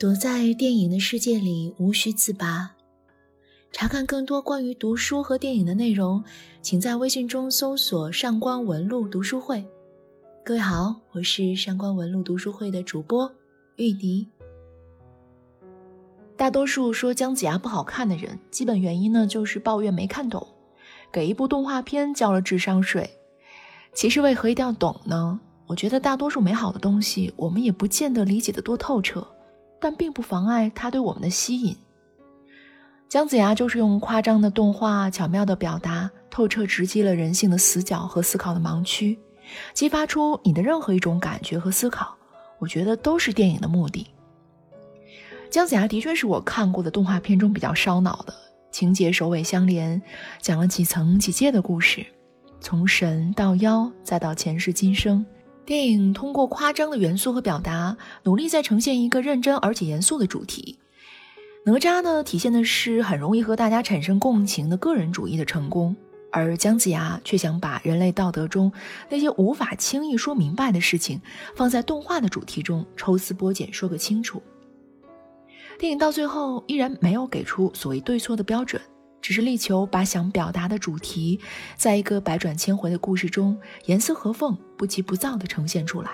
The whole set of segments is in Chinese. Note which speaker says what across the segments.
Speaker 1: 躲在电影的世界里，无需自拔。查看更多关于读书和电影的内容，请在微信中搜索“上官文露读书会”。各位好，我是上官文露读书会的主播玉迪。
Speaker 2: 大多数说姜子牙不好看的人，基本原因呢就是抱怨没看懂，给一部动画片交了智商税。其实为何一定要懂呢？我觉得大多数美好的东西，我们也不见得理解的多透彻。但并不妨碍它对我们的吸引。姜子牙就是用夸张的动画、巧妙的表达，透彻直击了人性的死角和思考的盲区，激发出你的任何一种感觉和思考。我觉得都是电影的目的。姜子牙的确是我看过的动画片中比较烧脑的，情节首尾相连，讲了几层几界的故事，从神到妖，再到前世今生。电影通过夸张的元素和表达，努力在呈现一个认真而且严肃的主题。哪吒呢，体现的是很容易和大家产生共情的个人主义的成功，而姜子牙却想把人类道德中那些无法轻易说明白的事情，放在动画的主题中抽丝剥茧说个清楚。电影到最后依然没有给出所谓对错的标准。只是力求把想表达的主题，在一个百转千回的故事中严丝合缝、不急不躁地呈现出来。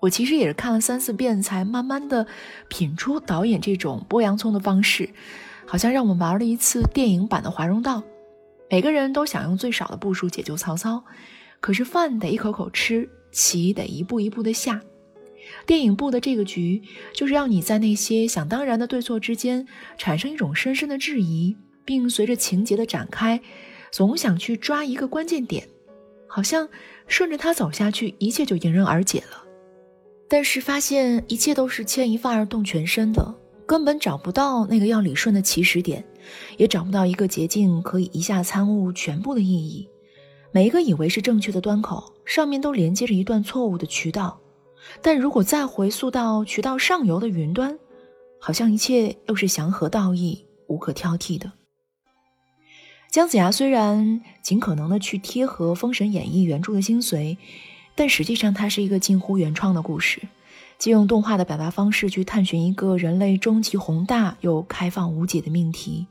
Speaker 2: 我其实也是看了三四遍，才慢慢的品出导演这种剥洋葱的方式，好像让我们玩了一次电影版的华容道。每个人都想用最少的步数解救曹操，可是饭得一口口吃，棋得一步一步的下。电影布的这个局，就是让你在那些想当然的对错之间，产生一种深深的质疑。并随着情节的展开，总想去抓一个关键点，好像顺着它走下去，一切就迎刃而解了。但是发现一切都是牵一发而动全身的，根本找不到那个要理顺的起始点，也找不到一个捷径可以一下参悟全部的意义。每一个以为是正确的端口，上面都连接着一段错误的渠道。但如果再回溯到渠道上游的云端，好像一切又是祥和道义，无可挑剔的。姜子牙虽然尽可能的去贴合《封神演义》原著的精髓，但实际上它是一个近乎原创的故事，借用动画的表达方式去探寻一个人类终极宏大又开放无解的命题：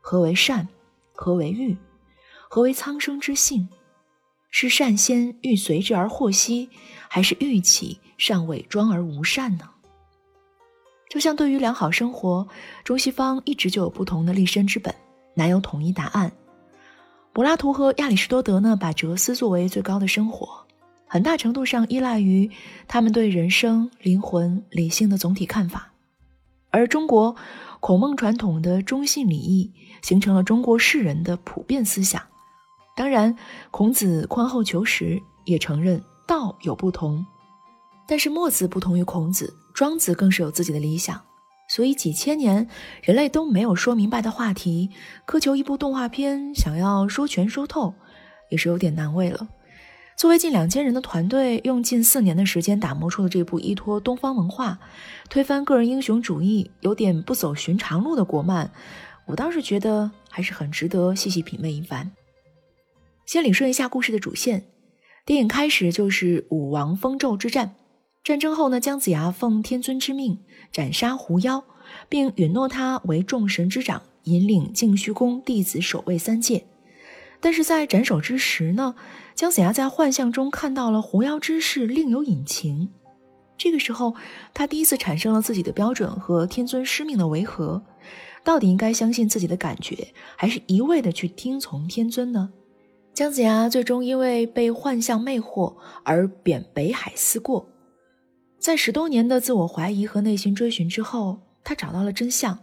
Speaker 2: 何为善？何为欲？何为苍生之性？是善先欲随之而获悉，还是欲起善伪装而无善呢？就像对于良好生活，中西方一直就有不同的立身之本。难有统一答案。柏拉图和亚里士多德呢，把哲思作为最高的生活，很大程度上依赖于他们对人生、灵魂、理性的总体看法。而中国孔孟传统的中信礼义，形成了中国世人的普遍思想。当然，孔子宽厚求实，也承认道有不同。但是墨子不同于孔子，庄子更是有自己的理想。所以几千年，人类都没有说明白的话题，苛求一部动画片想要说全说透，也是有点难为了。作为近两千人的团队，用近四年的时间打磨出的这部依托东方文化、推翻个人英雄主义、有点不走寻常路的国漫，我倒是觉得还是很值得细细品味一番。先理顺一下故事的主线，电影开始就是武王封纣之战。战争后呢，姜子牙奉天尊之命斩杀狐妖，并允诺他为众神之长，引领净虚宫弟子守卫三界。但是在斩首之时呢，姜子牙在幻象中看到了狐妖之事另有隐情。这个时候，他第一次产生了自己的标准和天尊师命的违和。到底应该相信自己的感觉，还是一味的去听从天尊呢？姜子牙最终因为被幻象魅惑而贬北海思过。在十多年的自我怀疑和内心追寻之后，他找到了真相。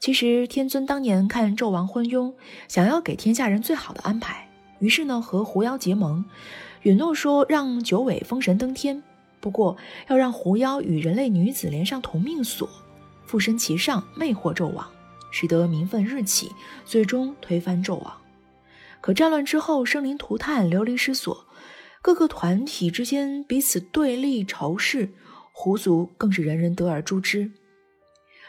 Speaker 2: 其实天尊当年看纣王昏庸，想要给天下人最好的安排，于是呢和狐妖结盟，允诺说让九尾封神登天。不过要让狐妖与人类女子连上同命锁，附身其上，魅惑纣王，使得民愤日起，最终推翻纣王。可战乱之后，生灵涂炭，流离失所。各个团体之间彼此对立仇视，狐族更是人人得而诛之。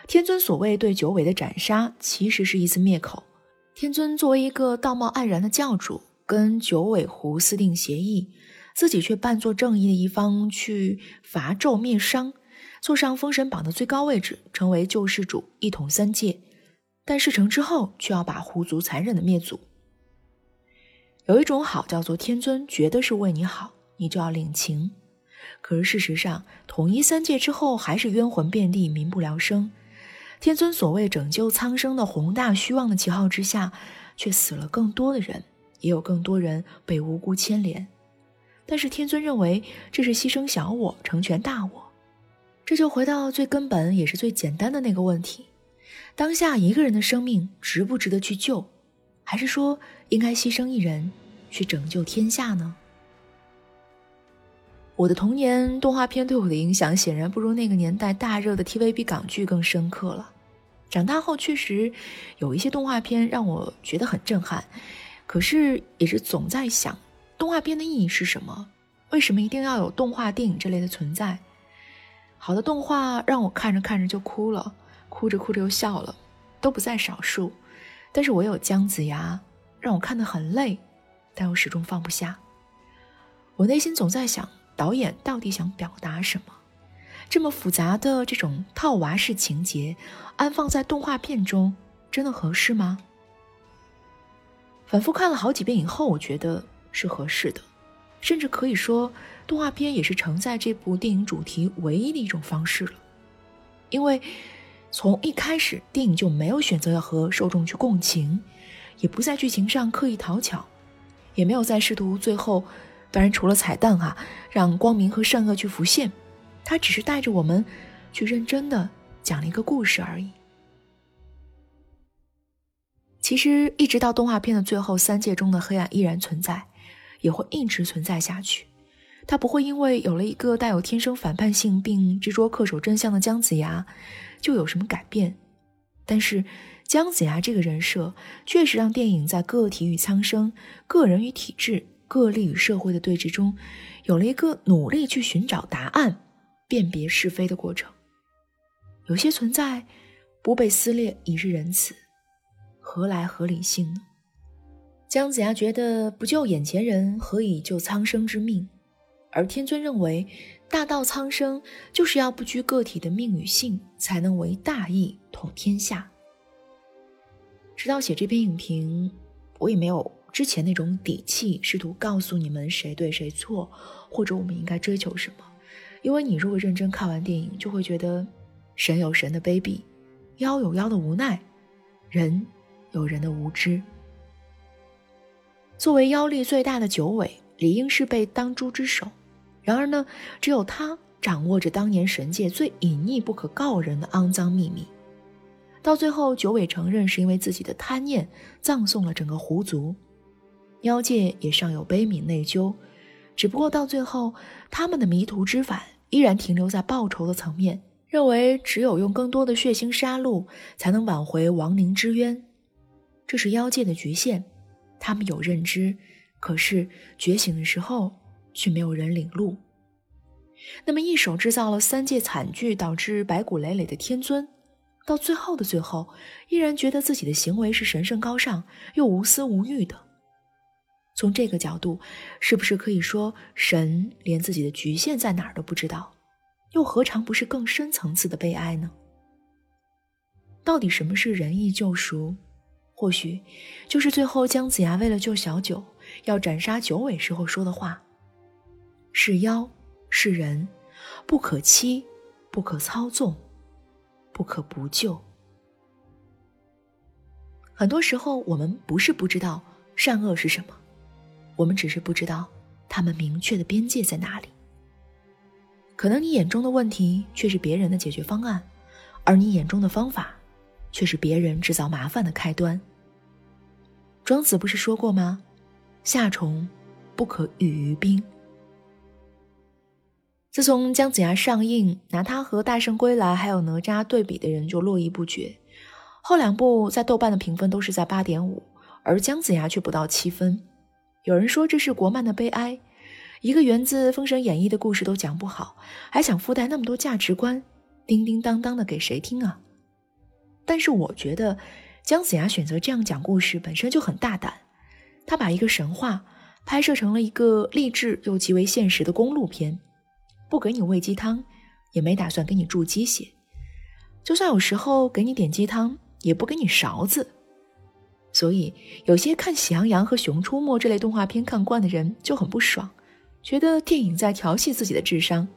Speaker 2: 天尊所谓对九尾的斩杀，其实是一次灭口。天尊作为一个道貌岸然的教主，跟九尾狐私定协议，自己却扮作正义的一方去伐纣灭商，坐上封神榜的最高位置，成为救世主，一统三界。但事成之后，却要把狐族残忍的灭族。有一种好叫做天尊觉得是为你好，你就要领情。可是事实上，统一三界之后，还是冤魂遍地，民不聊生。天尊所谓拯救苍生的宏大虚妄的旗号之下，却死了更多的人，也有更多人被无辜牵连。但是天尊认为这是牺牲小我，成全大我。这就回到最根本也是最简单的那个问题。当下一个人的生命值不值得去救，还是说应该牺牲一人去拯救天下呢？我的童年动画片对我的影响显然不如那个年代大热的 TVB 港剧更深刻了。长大后确实有一些动画片让我觉得很震撼，可是也是总在想，动画片的意义是什么？为什么一定要有动画电影这类的存在？好的动画让我看着看着就哭了。哭着哭着又笑了，都不在少数。但是我有姜子牙，让我看得很累，但又始终放不下。我内心总在想，导演到底想表达什么？这么复杂的这种套娃式情节，安放在动画片中，真的合适吗？反复看了好几遍以后，我觉得是合适的，甚至可以说，动画片也是承载这部电影主题唯一的一种方式了，因为。从一开始，电影就没有选择要和受众去共情，也不在剧情上刻意讨巧，也没有在试图最后，当然除了彩蛋哈，让光明和善恶去浮现，他只是带着我们去认真的讲了一个故事而已。其实，一直到动画片的最后，三界中的黑暗依然存在，也会一直存在下去。他不会因为有了一个带有天生反叛性并执着恪守真相的姜子牙。就有什么改变，但是姜子牙这个人设确实让电影在个体与苍生、个人与体制、个例与社会的对峙中，有了一个努力去寻找答案、辨别是非的过程。有些存在不被撕裂已是仁慈，何来合理性呢？姜子牙觉得不救眼前人，何以救苍生之命？而天尊认为。大道苍生，就是要不拘个体的命与性，才能为大义统天下。直到写这篇影评，我也没有之前那种底气，试图告诉你们谁对谁错，或者我们应该追求什么。因为你如果认真看完电影，就会觉得神有神的卑鄙，妖有妖的无奈，人有人的无知。作为妖力最大的九尾，理应是被当诛之首。然而呢，只有他掌握着当年神界最隐匿不可告人的肮脏秘密。到最后，九尾承认是因为自己的贪念葬送了整个狐族，妖界也尚有悲悯内疚。只不过到最后，他们的迷途知返依然停留在报仇的层面，认为只有用更多的血腥杀戮才能挽回亡灵之冤。这是妖界的局限，他们有认知，可是觉醒的时候。却没有人领路。那么，一手制造了三界惨剧，导致白骨累累的天尊，到最后的最后，依然觉得自己的行为是神圣高尚又无私无欲的。从这个角度，是不是可以说神连自己的局限在哪儿都不知道？又何尝不是更深层次的悲哀呢？到底什么是仁义救赎？或许就是最后姜子牙为了救小九，要斩杀九尾时候说的话。是妖是人，不可欺，不可操纵，不可不救。很多时候，我们不是不知道善恶是什么，我们只是不知道他们明确的边界在哪里。可能你眼中的问题，却是别人的解决方案，而你眼中的方法，却是别人制造麻烦的开端。庄子不是说过吗？夏虫不可语于冰。自从姜子牙上映，拿他和《大圣归来》还有哪吒对比的人就络绎不绝。后两部在豆瓣的评分都是在八点五，而姜子牙却不到七分。有人说这是国漫的悲哀，一个源自《封神演义》的故事都讲不好，还想附带那么多价值观，叮叮当当的给谁听啊？但是我觉得姜子牙选择这样讲故事本身就很大胆，他把一个神话拍摄成了一个励志又极为现实的公路片。不给你喂鸡汤，也没打算给你注鸡血，就算有时候给你点鸡汤，也不给你勺子。所以，有些看《喜羊羊》和《熊出没》这类动画片看惯的人就很不爽，觉得电影在调戏自己的智商，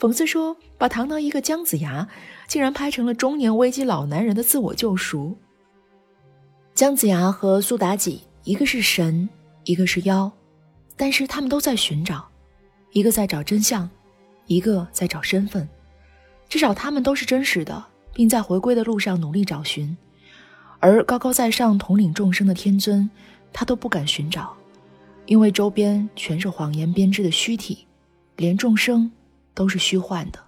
Speaker 2: 讽刺说把堂堂一个姜子牙，竟然拍成了中年危机老男人的自我救赎。姜子牙和苏妲己，一个是神，一个是妖，但是他们都在寻找，一个在找真相，一个在找身份，至少他们都是真实的，并在回归的路上努力找寻。而高高在上统领众生的天尊，他都不敢寻找，因为周边全是谎言编织的虚体，连众生都是虚幻的。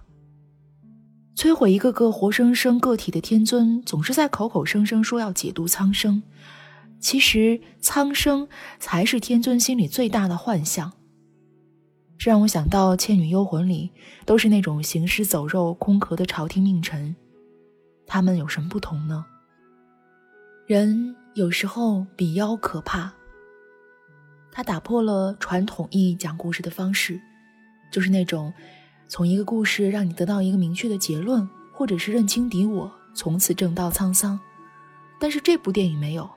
Speaker 2: 摧毁一个个活生生个体的天尊，总是在口口声声说要解读苍生，其实苍生才是天尊心里最大的幻象。这让我想到《倩女幽魂》里都是那种行尸走肉、空壳的朝廷命臣，他们有什么不同呢？人有时候比妖可怕。他打破了传统意义讲故事的方式，就是那种从一个故事让你得到一个明确的结论，或者是认清敌我，从此正道沧桑。但是这部电影没有，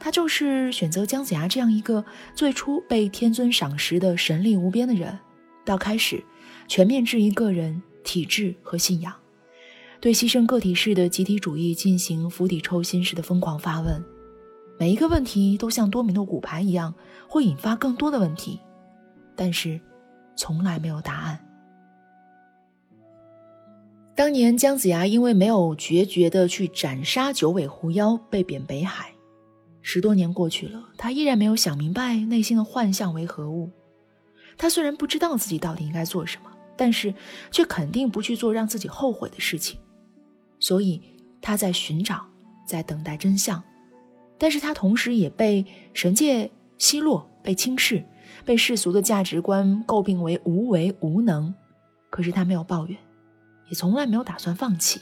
Speaker 2: 他就是选择姜子牙这样一个最初被天尊赏识的神力无边的人，到开始全面质疑个人、体制和信仰。对牺牲个体式的集体主义进行釜底抽薪式的疯狂发问，每一个问题都像多米诺骨牌一样，会引发更多的问题，但是从来没有答案。当年姜子牙因为没有决绝的去斩杀九尾狐妖，被贬北海。十多年过去了，他依然没有想明白内心的幻象为何物。他虽然不知道自己到底应该做什么，但是却肯定不去做让自己后悔的事情。所以他在寻找，在等待真相，但是他同时也被神界奚落，被轻视，被世俗的价值观诟病为无为无能。可是他没有抱怨，也从来没有打算放弃。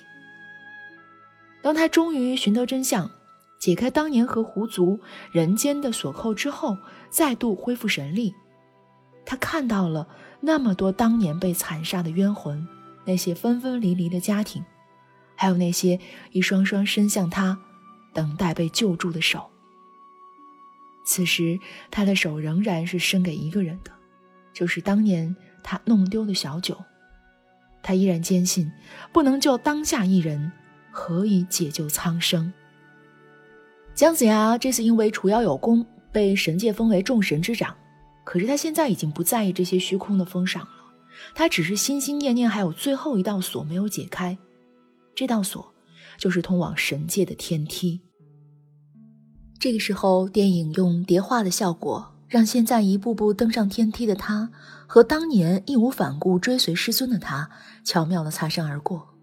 Speaker 2: 当他终于寻得真相，解开当年和狐族人间的锁扣之后，再度恢复神力，他看到了那么多当年被残杀的冤魂，那些分分离离的家庭。还有那些一双双伸向他、等待被救助的手。此时，他的手仍然是伸给一个人的，就是当年他弄丢的小九。他依然坚信，不能救当下一人，何以解救苍生？姜子牙这次因为除妖有功，被神界封为众神之长。可是他现在已经不在意这些虚空的封赏了，他只是心心念念还有最后一道锁没有解开。这道锁，就是通往神界的天梯。这个时候，电影用叠画的效果，让现在一步步登上天梯的他，和当年义无反顾追随师尊的他，巧妙的擦身而过。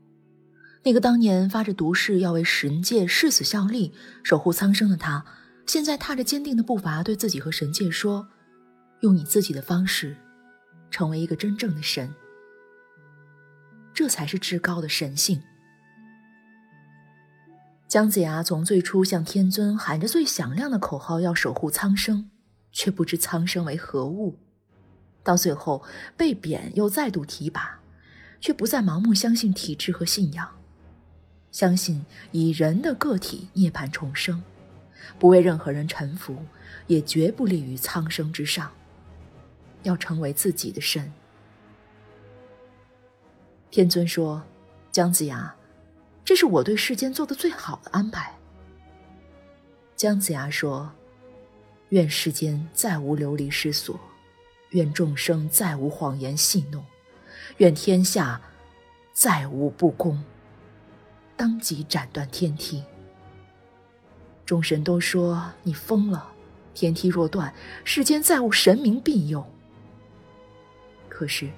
Speaker 2: 那个当年发着毒誓要为神界誓死效力、守护苍生的他，现在踏着坚定的步伐，对自己和神界说：“用你自己的方式，成为一个真正的神。这才是至高的神性。”姜子牙从最初向天尊喊着最响亮的口号，要守护苍生，却不知苍生为何物；到最后被贬又再度提拔，却不再盲目相信体制和信仰，相信以人的个体涅槃重生，不为任何人臣服，也绝不立于苍生之上，要成为自己的神。天尊说：“姜子牙。”这是我对世间做的最好的安排。姜子牙说：“愿世间再无流离失所，愿众生再无谎言戏弄，愿天下再无不公。”当即斩断天梯。众神都说你疯了，天梯若断，世间再无神明庇佑。可是，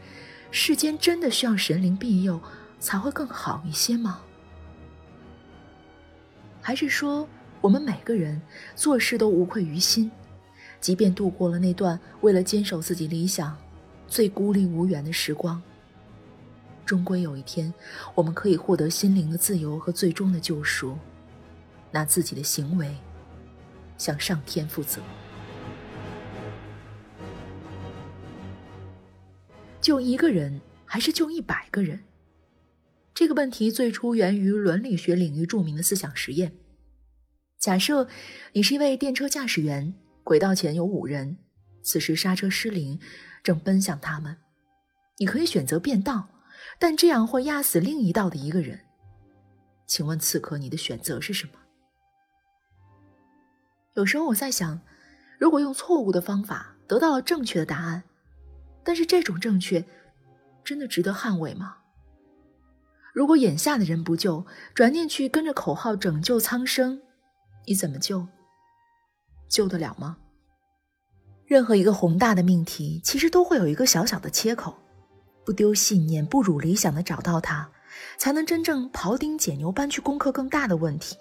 Speaker 2: 世间真的需要神灵庇佑才会更好一些吗？还是说，我们每个人做事都无愧于心，即便度过了那段为了坚守自己理想最孤立无援的时光，终归有一天，我们可以获得心灵的自由和最终的救赎，拿自己的行为向上天负责。救一个人
Speaker 1: 还是救一百个人？这个问题最初源于伦理学领域著名的思想实验。假设你是一位电车驾驶员，轨道前有五人，此时刹车失灵，正奔向他们。你可以选择变道，但这样会压死另一道的一个人。请问此刻你的选择是什么？有时候我在想，如果用错误的方法得到了正确的答案，但是这种正确真的值得捍卫吗？如果眼下的人不救，转念去跟着口号拯救苍生，你怎么救？救得了吗？任何一个宏大的命题，其实都会有一个小小的切口，不丢信念、不辱理想的找到它，才能真正庖丁解牛般去攻克更大的问题。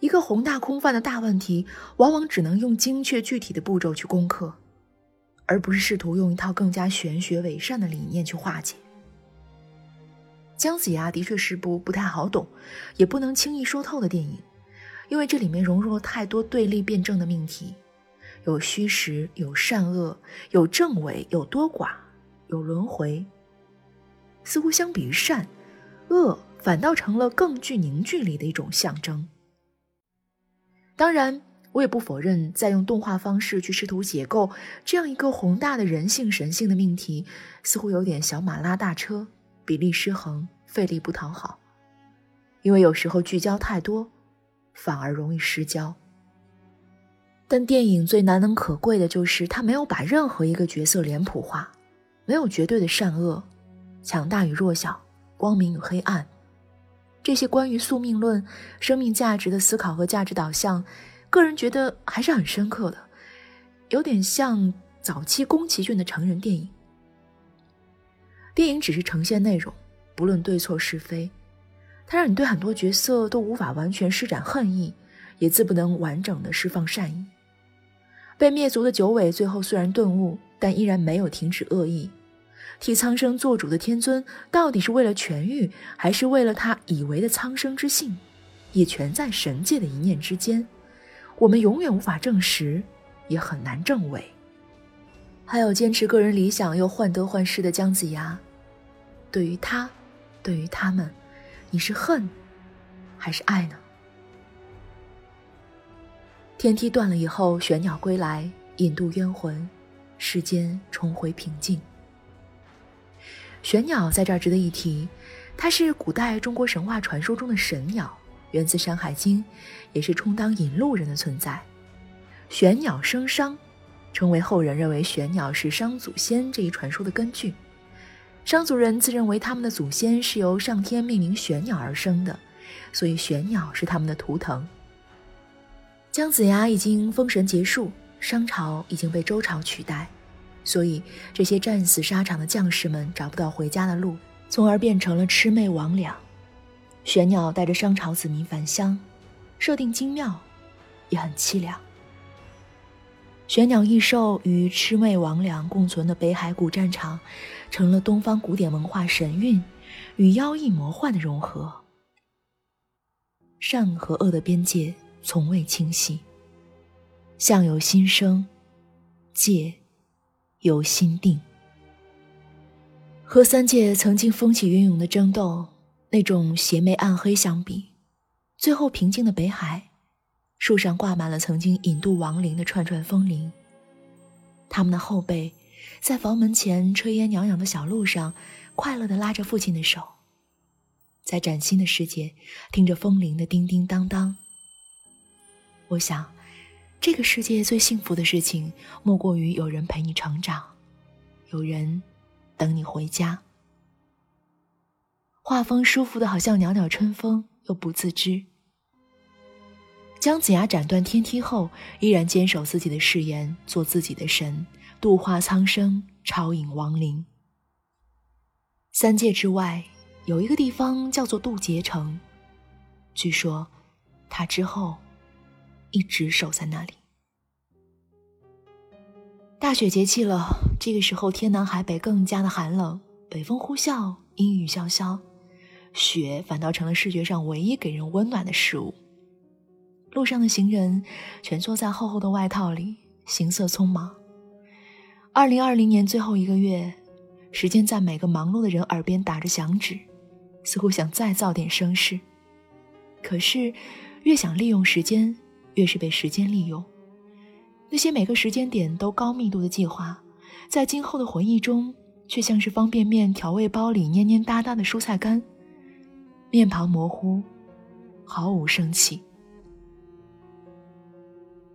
Speaker 1: 一个宏大空泛的大问题，往往只能用精确具体的步骤去攻克，而不是试图用一套更加玄学伪善的理念去化解。姜子牙的确是部不太好懂，也不能轻易说透的电影，因为这里面融入了太多对立辩证的命题，有虚实，有善恶，有正伪，有多寡，有轮回。似乎相比于善，恶反倒成了更具凝聚力的一种象征。当然，我也不否认，在用动画方式去试图解构这样一个宏大的人性神性的命题，似乎有点小马拉大车，比例失衡，费力不讨好。因为有时候聚焦太多，反而容易失焦。但电影最难能可贵的就是，它没有把任何一个角色脸谱化，没有绝对的善恶、强大与弱小、光明与黑暗。这些关于宿命论、生命价值的思考和价值导向，个人觉得还是很深刻的，有点像早期宫崎骏的成人电影。电影只是呈现内容，不论对错是非，它让你对很多角色都无法完全施展恨意，也自不能完整的释放善意。被灭族的九尾最后虽然顿悟，但依然没有停止恶意。替苍生做主的天尊，到底是为了痊愈，还是为了他以为的苍生之幸，也全在神界的一念之间。我们永远无法证实，也很难证伪。还有坚持个人理想又患得患失的姜子牙，对于他，对于他们，你是恨，还是爱呢？天梯断了以后，玄鸟归来，引渡冤魂，世间重回平静。玄鸟在这儿值得一提，它是古代中国神话传说中的神鸟，源自《山海经》，也是充当引路人的存在。玄鸟生商，成为后人认为玄鸟是商祖先这一传说的根据。商族人自认为他们的祖先是由上天命名玄鸟而生的，所以玄鸟是他们的图腾。姜子牙已经封神结束，商朝已经被周朝取代。所以，这些战死沙场的将士们找不到回家的路，从而变成了魑魅魍魉。玄鸟带着商朝子民返乡，设定精妙，也很凄凉。玄鸟异兽与魑魅魍魉共存的北海古战场，成了东方古典文化神韵与妖异魔幻的融合。善和恶的边界从未清晰，相由心生，界。由心定。和三界曾经风起云涌的争斗，那种邪魅暗黑相比，最后平静的北海，树上挂满了曾经引渡亡灵的串串风铃。他们的后辈，在房门前炊烟袅袅的小路上，快乐地拉着父亲的手，在崭新的世界，听着风铃的叮叮当当。我想。这个世界最幸福的事情，莫过于有人陪你成长，有人等你回家。画风舒服的好像袅袅春风，又不自知。姜子牙斩断天梯后，依然坚守自己的誓言，做自己的神，度化苍生，超引亡灵。三界之外，有一个地方叫做渡劫城，据说，他之后。一直守在那里。大雪节气了，这个时候天南海北更加的寒冷，北风呼啸，阴雨潇潇，雪反倒成了视觉上唯一给人温暖的事物。路上的行人蜷缩在厚厚的外套里，行色匆忙。二零二零年最后一个月，
Speaker 2: 时间在每个忙碌的人耳边打着响指，似乎想再造点声势。可是，越想利用时间，越是被时间利用。那些每个时间点都高密度的计划，在今后的回忆中，却像是方便面调味包里黏黏哒哒的蔬菜干，面庞模糊，毫无生气。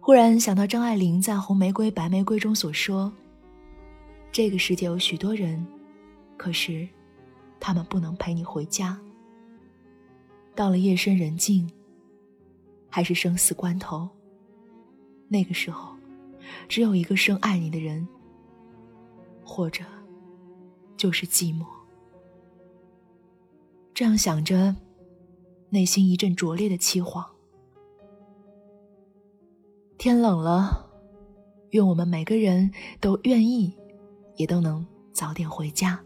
Speaker 2: 忽然想到张爱玲在《红玫瑰白玫瑰》中所说：“这个世界有许多人，可是，他们不能陪你回家。到了夜深人静，还是生死关头，那个时候。”只有一个深爱你的人，或者就是寂寞。这样想着，内心一阵灼烈的凄惶。天冷了，愿我们每个人都愿意，也都能早点回家。